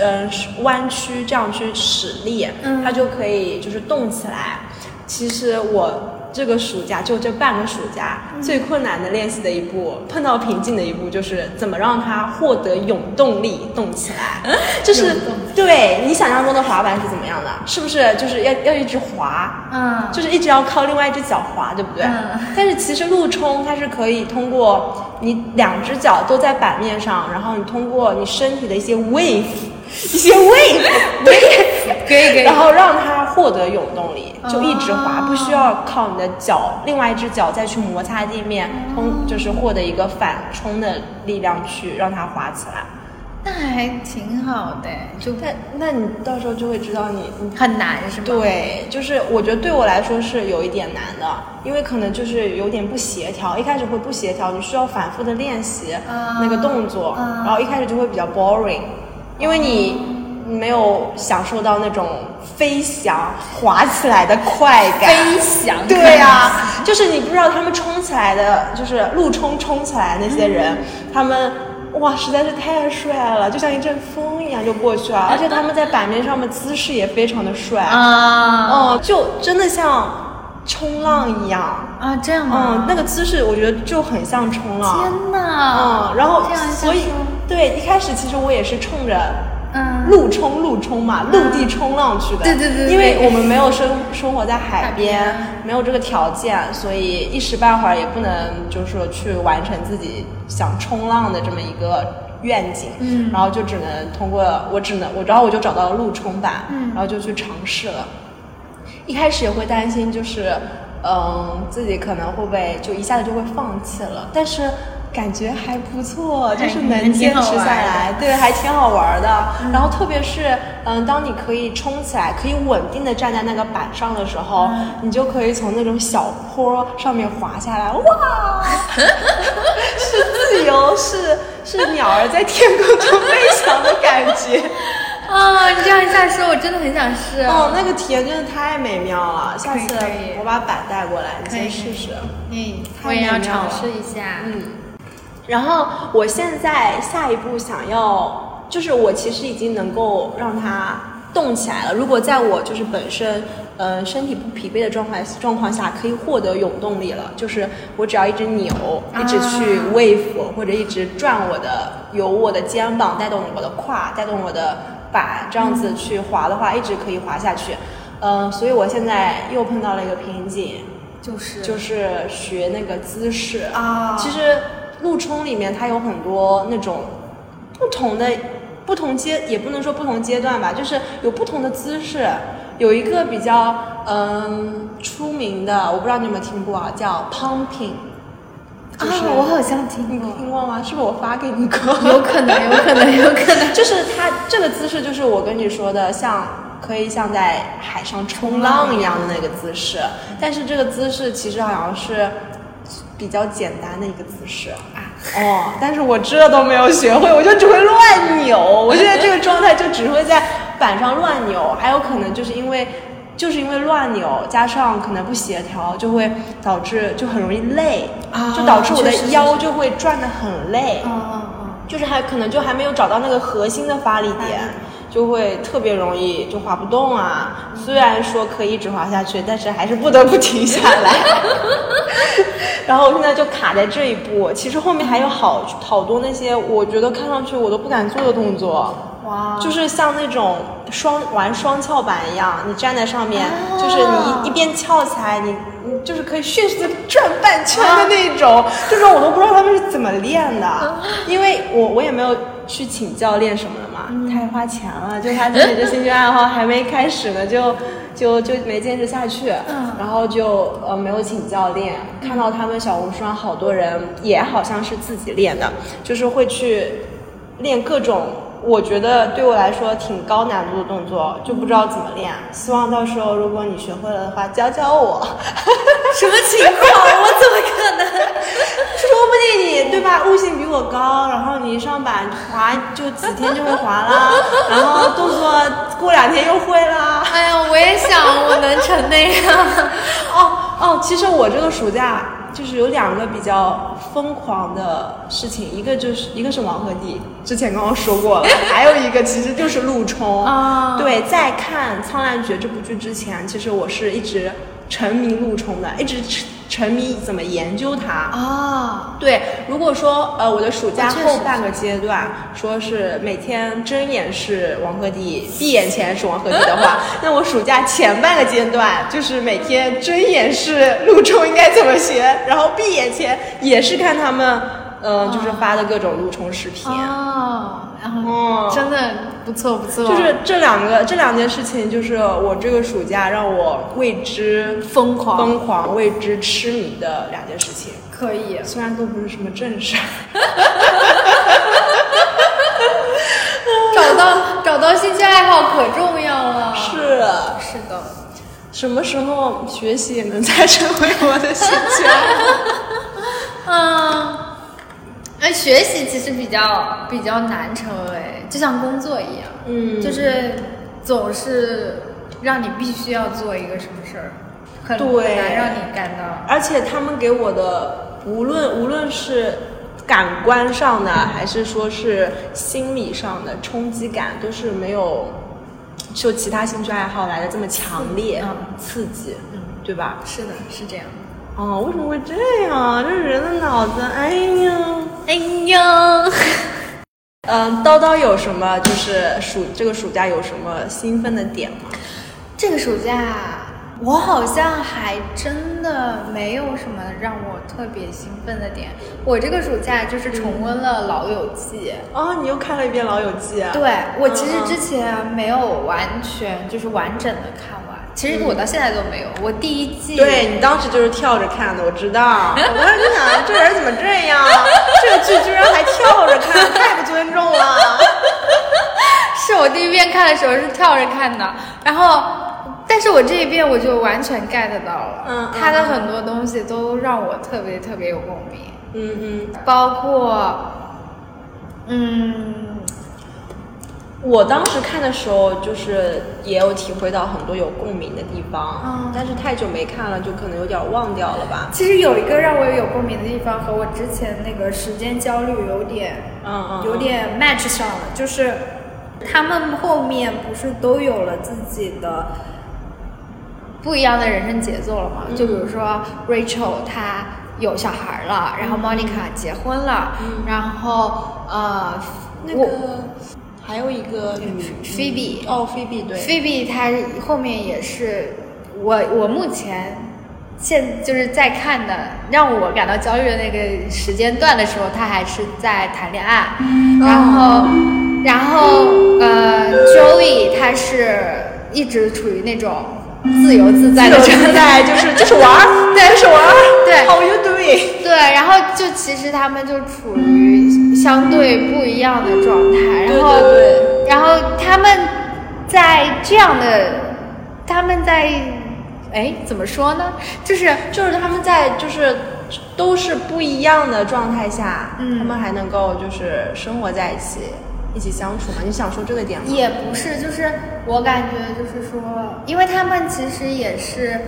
嗯，弯曲这样去使力，它就可以就是动起来。其实我。这个暑假就这半个暑假，最困难的练习的一步，碰到瓶颈的一步，就是怎么让它获得永动力，动起来。(laughs) 就是对你想象中的滑板是怎么样的？是不是就是要要一直滑？嗯，就是一直要靠另外一只脚滑，对不对？嗯。但是其实路冲它是可以通过你两只脚都在板面上，然后你通过你身体的一些 wave，一些 wave，(laughs) 对，可以可以，然后让它获得永动力。就一直滑，不需要靠你的脚，另外一只脚再去摩擦地面，通就是获得一个反冲的力量去让它滑起来。那还挺好的，就那那你到时候就会知道你很难是吗？对，就是我觉得对我来说是有一点难的，因为可能就是有点不协调，一开始会不协调，你需要反复的练习那个动作，然后一开始就会比较 boring，因为你。没有享受到那种飞翔滑起来的快感。飞翔。对呀，就是你不知道他们冲起来的，就是路冲冲起来那些人，他们哇实在是太帅了，就像一阵风一样就过去了。而且他们在板面上的姿势也非常的帅啊，哦，就真的像冲浪一样啊，这样吗？嗯，那个姿势我觉得就很像冲浪。天哪！嗯，然后所以对，一开始其实我也是冲着。陆冲陆冲嘛，陆地冲浪去的。对对对。因为我们没有生生活在海边，没有这个条件，所以一时半会儿也不能就是说去完成自己想冲浪的这么一个愿景。嗯。然后就只能通过我只能我，然后我就找到了陆冲板，然后就去尝试了。一开始也会担心，就是嗯，自己可能会不会就一下子就会放弃了，但是。感觉还不错，就是能坚持下来，对，还挺好玩的。然后特别是，嗯，当你可以冲起来，可以稳定的站在那个板上的时候，你就可以从那种小坡上面滑下来，哇，(laughs) 是自由，是是鸟儿在天空中飞翔的感觉。啊，(laughs) 你这样一下说，我真的很想试。哦，那个体验真的太美妙了，下次我把板带过来，你先试试。嗯，我也要尝试一下。嗯。然后我现在下一步想要，就是我其实已经能够让它动起来了。如果在我就是本身，呃，身体不疲惫的状况状况下，可以获得永动力了。就是我只要一直扭，一直去 wave 或者一直转我的，由我的肩膀带动我的胯，带动我的板，这样子去滑的话，一直可以滑下去。嗯、所以我现在又碰到了一个瓶颈，就是就是学那个姿势啊其实陆冲里面它有很多那种不同的不同阶，也不能说不同阶段吧，就是有不同的姿势。有一个比较嗯出名的，我不知道你有没有听过啊，叫 pumping。就是啊，我好像听过，听过吗？是不是我发给你过？有可能，有可能，有可能。(laughs) 就是它这个姿势，就是我跟你说的，像可以像在海上冲浪一样的那个姿势。但是这个姿势其实好像是比较简单的一个姿势啊。哦，但是我这都没有学会，我就只会乱扭。(laughs) 我现在这个状态就只会在板上乱扭，还有可能就是因为。就是因为乱扭，加上可能不协调，就会导致就很容易累，啊就导致我的腰就会转的很累。嗯嗯嗯。就是还可能就还没有找到那个核心的发力点，就会特别容易就滑不动啊。虽然说可以一直滑下去，但是还是不得不停下来。(laughs) 然后我现在就卡在这一步，其实后面还有好好多那些我觉得看上去我都不敢做的动作。哇，就是像那种双玩双翘板一样，你站在上面，啊就是你一一边翘起来，你你就是可以迅速的转半圈的那种，这种我都不知道他们是怎么练的，因为我我也没有去请教练什么的嘛，太花钱了，(laughs) 就他自己的兴趣爱好还没开始呢，就就就没坚持下去，嗯然后就呃没有请教练，看到他们小红书上好多人也好像是自己练的，就是会去练各种。我觉得对我来说挺高难度的动作，就不知道怎么练。希望到时候如果你学会了的话，教教我。(laughs) 什么情况？我怎么可能？(laughs) 说不定你对吧，悟性比我高，然后你一上板滑就几天就会滑啦，(laughs) 然后动作过两天又会啦。哎呀，我也想我能成那样。哦哦，其实我这个暑假就是有两个比较疯狂的事情，一个就是一个是王鹤棣，之前刚刚说过了，还有一个其实就是陆冲。啊对，在看《苍兰诀》这部剧之前，其实我是一直沉迷陆冲的，一直沉沉迷怎么研究它。啊，对，如果说呃我的暑假后半个阶段说是每天睁眼是王鹤棣，闭眼前是王鹤棣的话，(laughs) 那我暑假前半个阶段就是每天睁眼是陆冲应该怎么学，然后闭眼前也是看他们呃就是发的各种陆冲视频。哦，然后哦真的不错不错，就是这两个这两件事情，就是我这个暑假让我为之疯狂疯狂、为之痴迷的两件事情。可以。虽然都不是什么正事儿，(laughs) 找到找到兴趣爱好可重要了。是是的，什么时候学习也能再成为我的兴趣爱好？(laughs) 嗯，那学习其实比较比较难成为，就像工作一样，嗯就是总是让你必须要做一个什么事儿，很难让你干到。而且他们给我的，无论无论是感官上的，还是说是心理上的冲击感，都是没有受其他兴趣爱好来的这么强烈、嗯刺激，嗯，对吧？是的，是这样。哦，为什么会这样？这人的脑子，哎呀。哎呀，嗯，(laughs) 叨叨有什么就是暑这个暑假有什么兴奋的点吗？这个暑假我好像还真的没有什么让我特别兴奋的点。我这个暑假就是重温了《老友记》。哦，你又看了一遍《老友记》啊？对我其实之前没有完全就是完整的看完，其实我到现在都没有。我第一季对你当时就是跳着看的，我知道。(laughs) 我当时就想，这人怎么这样？这个剧居然还跳着看，太不尊重了。(laughs) 是我第一遍看的时候是跳着看的，然后，但是我这一遍我就完全 get 到了，嗯他的很多东西都让我特别特别有共鸣，嗯嗯，包括，嗯，我当时看的时候，就是也有体会到很多有共鸣的地方，嗯但是太久没看了，就可能有点忘掉了吧。其实有一个让我有共鸣的地方和我之前那个时间焦虑有点，嗯嗯，有点 match 上了，就是他们后面不是都有了自己的不一样的人生节奏了吗？就比如说 Rachel，她有小孩了，然后 Monica 结婚了，然后呃，个还有一个女 Phoebe 哦，Phoebe 对，菲比她后面也是，我我目前现就是在看的，让我感到焦虑的那个时间段的时候，她还是在谈恋爱，然后然后呃，Joey 她是一直处于那种自由自在的状态。就是就是玩儿，(laughs) 对就是玩儿，对。How you doing？对，然后就其实他们就处于相对不一样的状态，然后对对然后他们在这样的，他们在，哎，怎么说呢？就是就是他们在就是都是不一样的状态下，嗯他们还能够就是生活在一起，一起相处嘛？你想说这个点吗？也不是，就是我感觉就是说，因为他们其实也是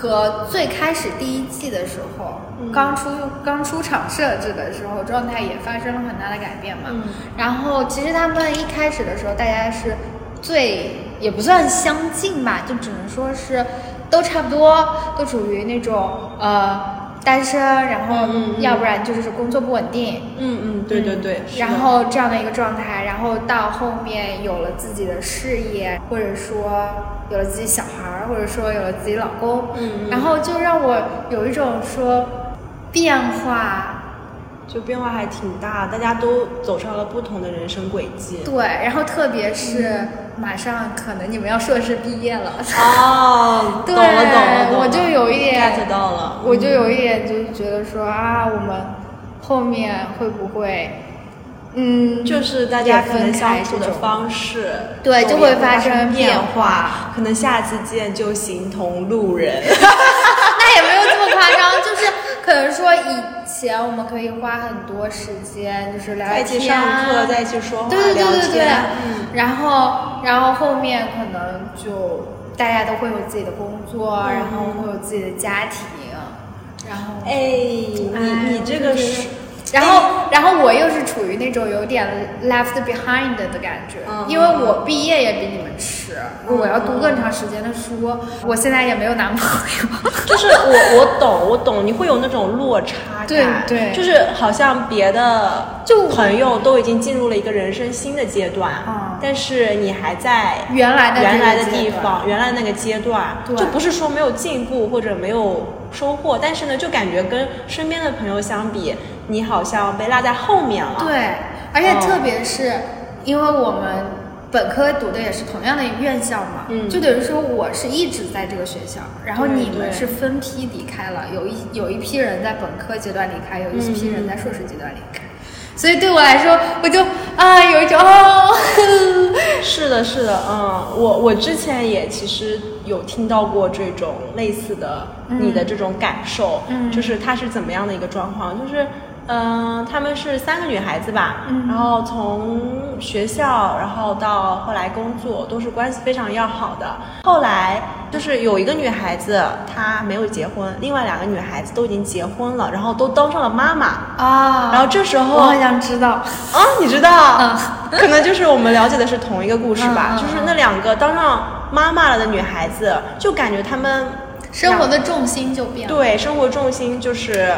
和最开始第一季的时候，嗯刚出刚出场设置的时候，状态也发生了很大的改变嘛。嗯然后其实他们一开始的时候，大家是最也不算相近吧，就只能说是都差不多，都属于那种呃单身，然后要不然就是工作不稳定。嗯嗯，对对对，然后这样的一个状态，然后到后面有了自己的事业，或者说有了自己小孩儿，或者说有了自己老公，嗯嗯。然后就让我有一种说变化，就变化还挺大，大家都走上了不同的人生轨迹。对，然后特别是马上可能你们要硕士毕业了，哦，对 (laughs) 懂了懂了懂了，我就有一点 get 到了，我就有一点就是觉得说啊，我们后面会不会，嗯，就是大家可能相处的方式，对就会发生生变化。化，可能下次见就形同路人。(laughs) 那也没有这么夸张，就是可能说以前我们可以花很多时间，就是聊天啊，上课，在一起说话，对对对对聊对。天，嗯，然后然后后面可能就大家都会有自己的工作，嗯。然后会有自己的家庭，然后哎，你哎你这个是，然后，然后我又是处于那种有点 left behind 的感觉，嗯。因为我毕业也比你们迟，我要读更长时间的书，我现在也没有男朋友。(laughs) 就是我我懂我懂，你会有那种落差感，对对。就是好像别的就朋友都已经进入了一个人生新的阶段，嗯但是你还在原来的原来的地方，原来那个阶段，对。就不是说没有进步或者没有收获，但是呢，就感觉跟身边的朋友相比，你好像被落在后面了。对，而且哦特别是因为我们本科读的也是同样的院校嘛，嗯。就等于说我是一直在这个学校，然后你们是分批离开了，有一有一批人在本科阶段离开，有一批人在硕士阶段离开。所以对我来说，我就啊有一种哦，(laughs) 是的，是的，嗯，我我之前也其实有听到过这种类似的你的这种感受，嗯。就是它是怎么样的一个状况，就是。嗯，她们是三个女孩子吧，嗯。然后从学校，然后到后来工作，都是关系非常要好的。后来就是有一个女孩子她没有结婚，另外两个女孩子都已经结婚了，然后都当上了妈妈。啊，然后这时候我好想知道，啊，你知道，嗯。可能就是我们了解的是同一个故事吧，就是那两个当上妈妈了的女孩子，就感觉她们生活的重心就变了。对生活重心就是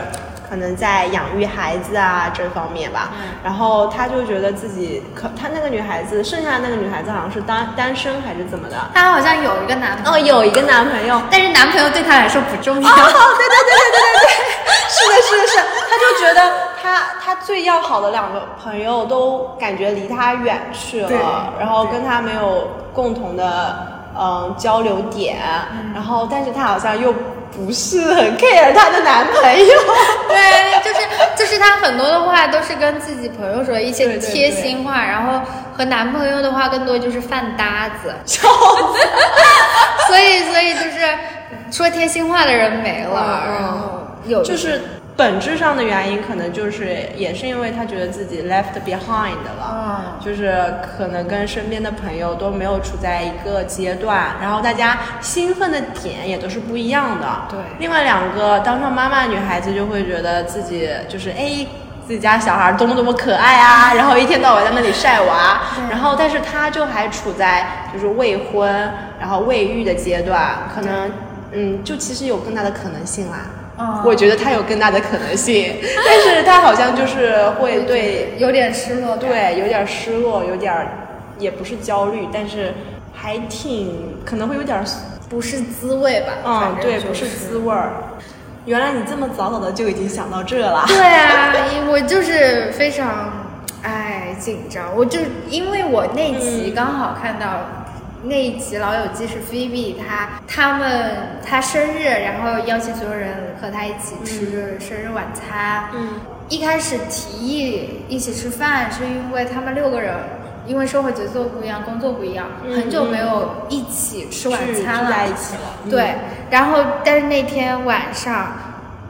可能在养育孩子啊这方面吧，嗯。然后她就觉得自己可，她那个女孩子，剩下的那个女孩子好像是单单身还是怎么的，她好像有一个男朋哦，有一个男朋友，但是男朋友对她来说不重要。哦，对对对对对对对，是的，是的，是的，她就觉得他他最要好的两个朋友都感觉离他远去了，然后跟他没有共同的嗯交流点，嗯。然后但是他好像又不是很 care 她的男朋友，(laughs) 对，就是就是她很多的话都是跟自己朋友说一些贴心话，然后和男朋友的话更多就是饭搭子，笑死。(laughs) 所以所以就是说贴心话的人没了，嗯嗯。然后有就是本质上的原因，可能就是也是因为他觉得自己 left behind 了，嗯就是可能跟身边的朋友都没有处在一个阶段，然后大家兴奋的点也都是不一样的。对另外两个当上妈妈的女孩子就会觉得自己就是哎。自己家小孩多么多么可爱啊，然后一天到晚在那里晒娃，然后但是他就还处在就是未婚然后未育的阶段，可能嗯，就其实有更大的可能性啦。嗯我觉得他有更大的可能性，(laughs) 但是他好像就是会对有点失落。对有点失落，有点儿也不是焦虑，但是还挺可能会有点不是滋味吧？嗯对，不是滋味儿。原来你这么早早的就已经想到这了。对啊，我就是非常哎紧张，我就因为我那集嗯刚好看到。那一集《老友记》是菲比，她他们他生日，然后邀请所有人和他一起吃生日晚餐。嗯，一开始提议一起吃饭，是因为他们六个人因为生活节奏不一样，工作不一样，嗯很久没有一起吃晚餐了，聚在一起了嗯对，然后但是那天晚上。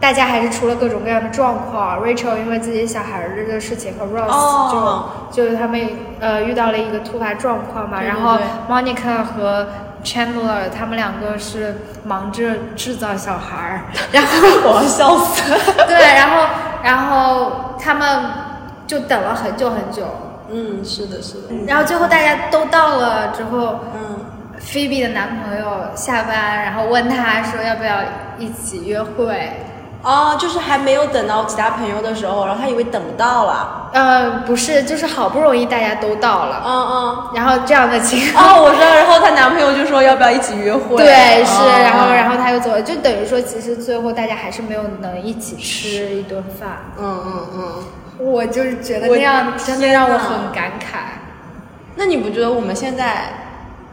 大家还是出了各种各样的状况，Rachel 因为自己小孩儿的事情和 Ross 就、哦就是他们呃遇到了一个突发状况嘛，对对然后 Monica 和 Chandler 他们两个是忙着制造小孩儿，然后 (laughs) 我要笑死了。(laughs) 对，然后然后他们就等了很久很久，嗯，是的，是的。然后最后大家都到了之后嗯，，Phoebe 的男朋友下班，然后问他说要不要一起约会。哦，就是还没有等到其他朋友的时候，然后他以为等不到了。呃，不是，就是好不容易大家都到了，嗯嗯。然后这样的情况。哦，我知道。然后她男朋友就说要不要一起约会？对，是，哦然后然后他又走了，就等于说，其实最后大家还是没有能一起吃一顿饭。嗯嗯嗯。我就是觉得那样真的让我很感慨。那你不觉得我们现在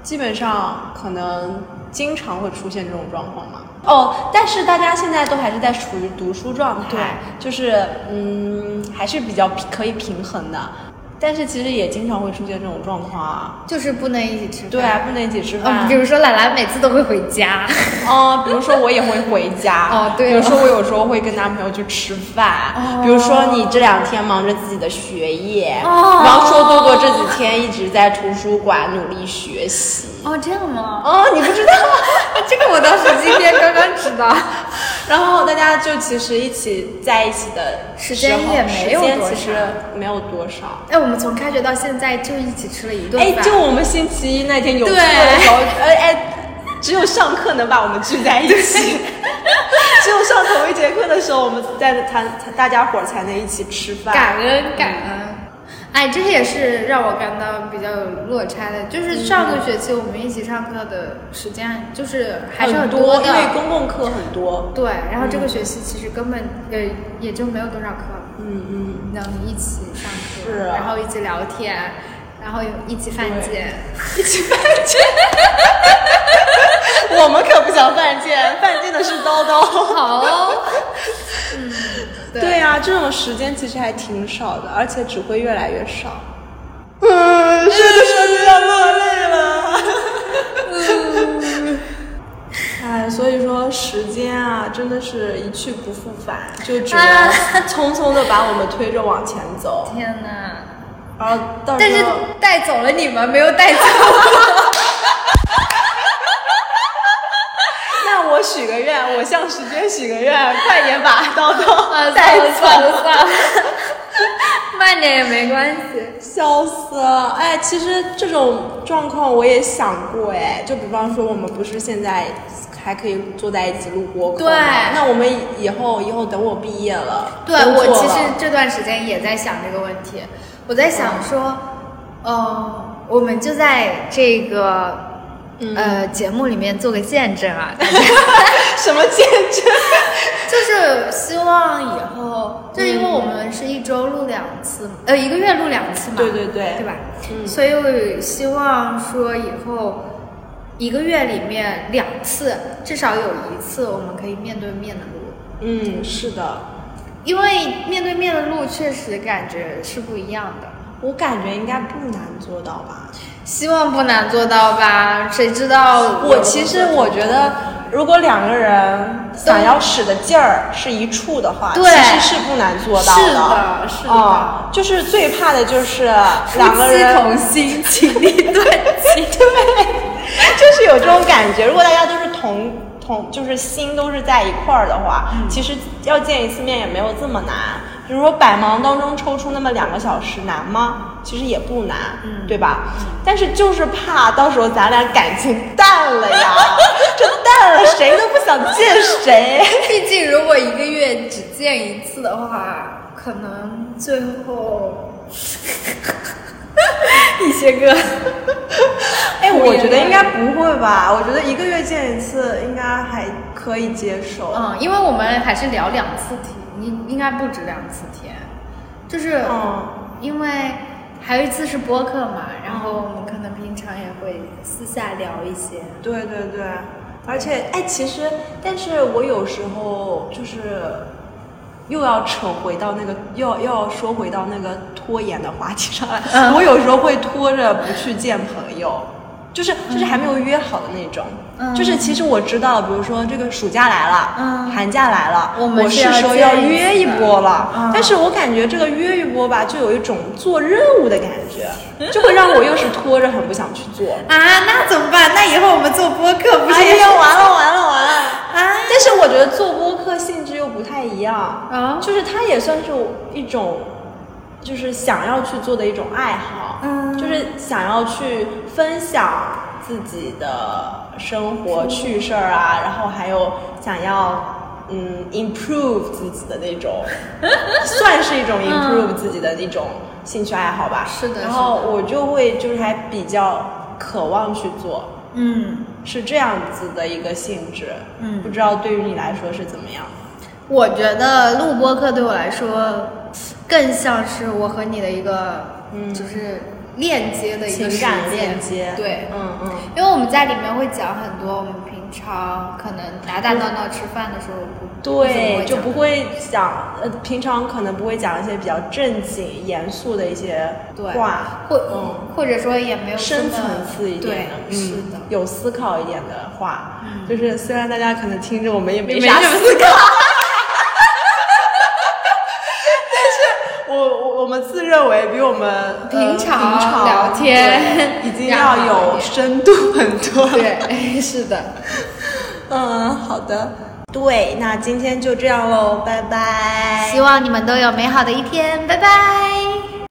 基本上可能经常会出现这种状况吗？哦，但是大家现在都还是在处于读书状态，对就是嗯，还是比较可以平衡的。但是其实也经常会出现这种状况啊。就是不能一起吃饭。对啊，不能一起吃饭。嗯，比如说兰兰每次都会回家。哦，比如说我也会回家。(laughs) 哦对比如说我有时候会跟男朋友去吃饭。哦比如说你这两天忙着自己的学业，哦然后说多多这几天一直在图书馆努力学习。哦，这样吗？哦，你不知道？(laughs) 这个我倒是今天刚刚知道。(laughs) 然后大家就其实一起在一起的时间也没有多时间其实少没有多少。哎，我们从开学到现在就一起吃了一顿哎，饭。就我们星期一那天有课对的时候，哎哎，只有上课能把我们聚在一起，(laughs) 只有上同一节课的时候，我们在才大家伙儿才能一起吃饭。感恩感恩。哎，这也是让我感到比较有落差的，就是上个学期我们一起上课的时间就是还是很多的，因为公共课很多。对。然后这个学期其实根本呃也就没有多少课嗯嗯，能一起上课，是啊然后一起聊天，然后一起犯贱。(laughs) 一起犯贱。我们可不想犯贱，犯贱的是叨叨。(laughs) 好哦，(laughs) 嗯，对呀、这种时间其实还挺少的，而且只会越来越少。嗯，是的，说就要落泪了。(laughs) 哎，所以说时间啊，真的是一去不复返，就只能啊 (laughs) 匆匆的把我们推着往前走，天哪！然后到但是时候带走了你们，没有带走 (laughs) 我。那我许个愿，我向时间许个愿，快点把叨叨啊，带算了算了走。算了，(laughs) 慢点也没关系。笑死了！哎，其实这种状况我也想过，哎，就比方说我们不是现在还可以坐在一起录播对那我们以后以后等我毕业了，对我其实这段时间也在想这个问题，我在想说，呃，我们就在这个。呃，节目里面做个见证啊，(laughs) 什么见证？(laughs) 就是希望以后，就因为我们是一周录两次，呃，一个月录两次嘛，对对对对吧？嗯所以我希望说以后一个月里面两次，至少有一次我们可以面对面的录，嗯，是的，因为面对面的录确实感觉是不一样的。我感觉应该不难做到吧。希望不难做到吧？谁知道？我其实我觉得，如果两个人想要使的劲儿是一处的话，其实是不难做到的是的是的哦就是最怕的就是两个人同心，其利断金。(laughs) 对，就是有这种感觉。如果大家都是同同，就是心都是在一块儿的话，嗯其实要见一次面也没有这么难。比如说百忙当中抽出那么两个小时难吗？其实也不难，嗯对吧？但是就是怕到时候咱俩感情淡了呀，(laughs) 这淡了谁都不想见谁。毕竟如果一个月只见一次的话，可能最后 (laughs) 一些个，(laughs) 哎，我觉得应该不会吧？我觉得一个月见一次应该还可以接受。嗯，因为我们还是聊两次天，应应该不止两次天，就是嗯因为还有一次是播客嘛，然后我们可能平常也会私下聊一些。对对对，而且哎，其实，但是我有时候就是又要扯回到那个，又要又要说回到那个拖延的话题上来。嗯 (laughs) 我有时候会拖着不去见朋友，就是就是还没有约好的那种。嗯就是其实我知道，比如说这个暑假来了，嗯寒假来了，我们是要是时候要约一波了。嗯但是我感觉这个约一波吧，就有一种做任务的感觉，(laughs) 就会让我又是拖着很不想去做。啊，那怎么办？那以后我们做播客不是哎呀，完了完了完了！(laughs) 啊？但是我觉得做播客性质又不太一样，啊就是它也算是一种，就是想要去做的一种爱好，嗯就是想要去分享自己的生活趣事儿啊，然后还有想要。嗯，improve 自己的那种，(laughs) 算是一种 improve 自己的那种兴趣爱好吧。嗯是的然后我就会就是还比较渴望去做，嗯，是这样子的一个性质，嗯不知道对于你来说是怎么样？我觉得录播课对我来说，更像是我和你的一个，嗯就是链接的一个情感链接，对，嗯嗯，因为我们在里面会讲很多我们平常可能打打闹闹吃饭的时候不对，就不不会讲，呃，平常可能不会讲一些比较正经、严肃的一些话，或嗯，或者说也没有深层次一点的，对，是嗯的，有思考一点的话，嗯。就是虽然大家可能听着我们也没没啥思考，但是我我我们自认为比我们呃平常平常聊天已经要有深度很多了。对，(laughs) 是的，嗯，好的。对，那今天就这样喽，拜拜。希望你们都有美好的一天，拜拜。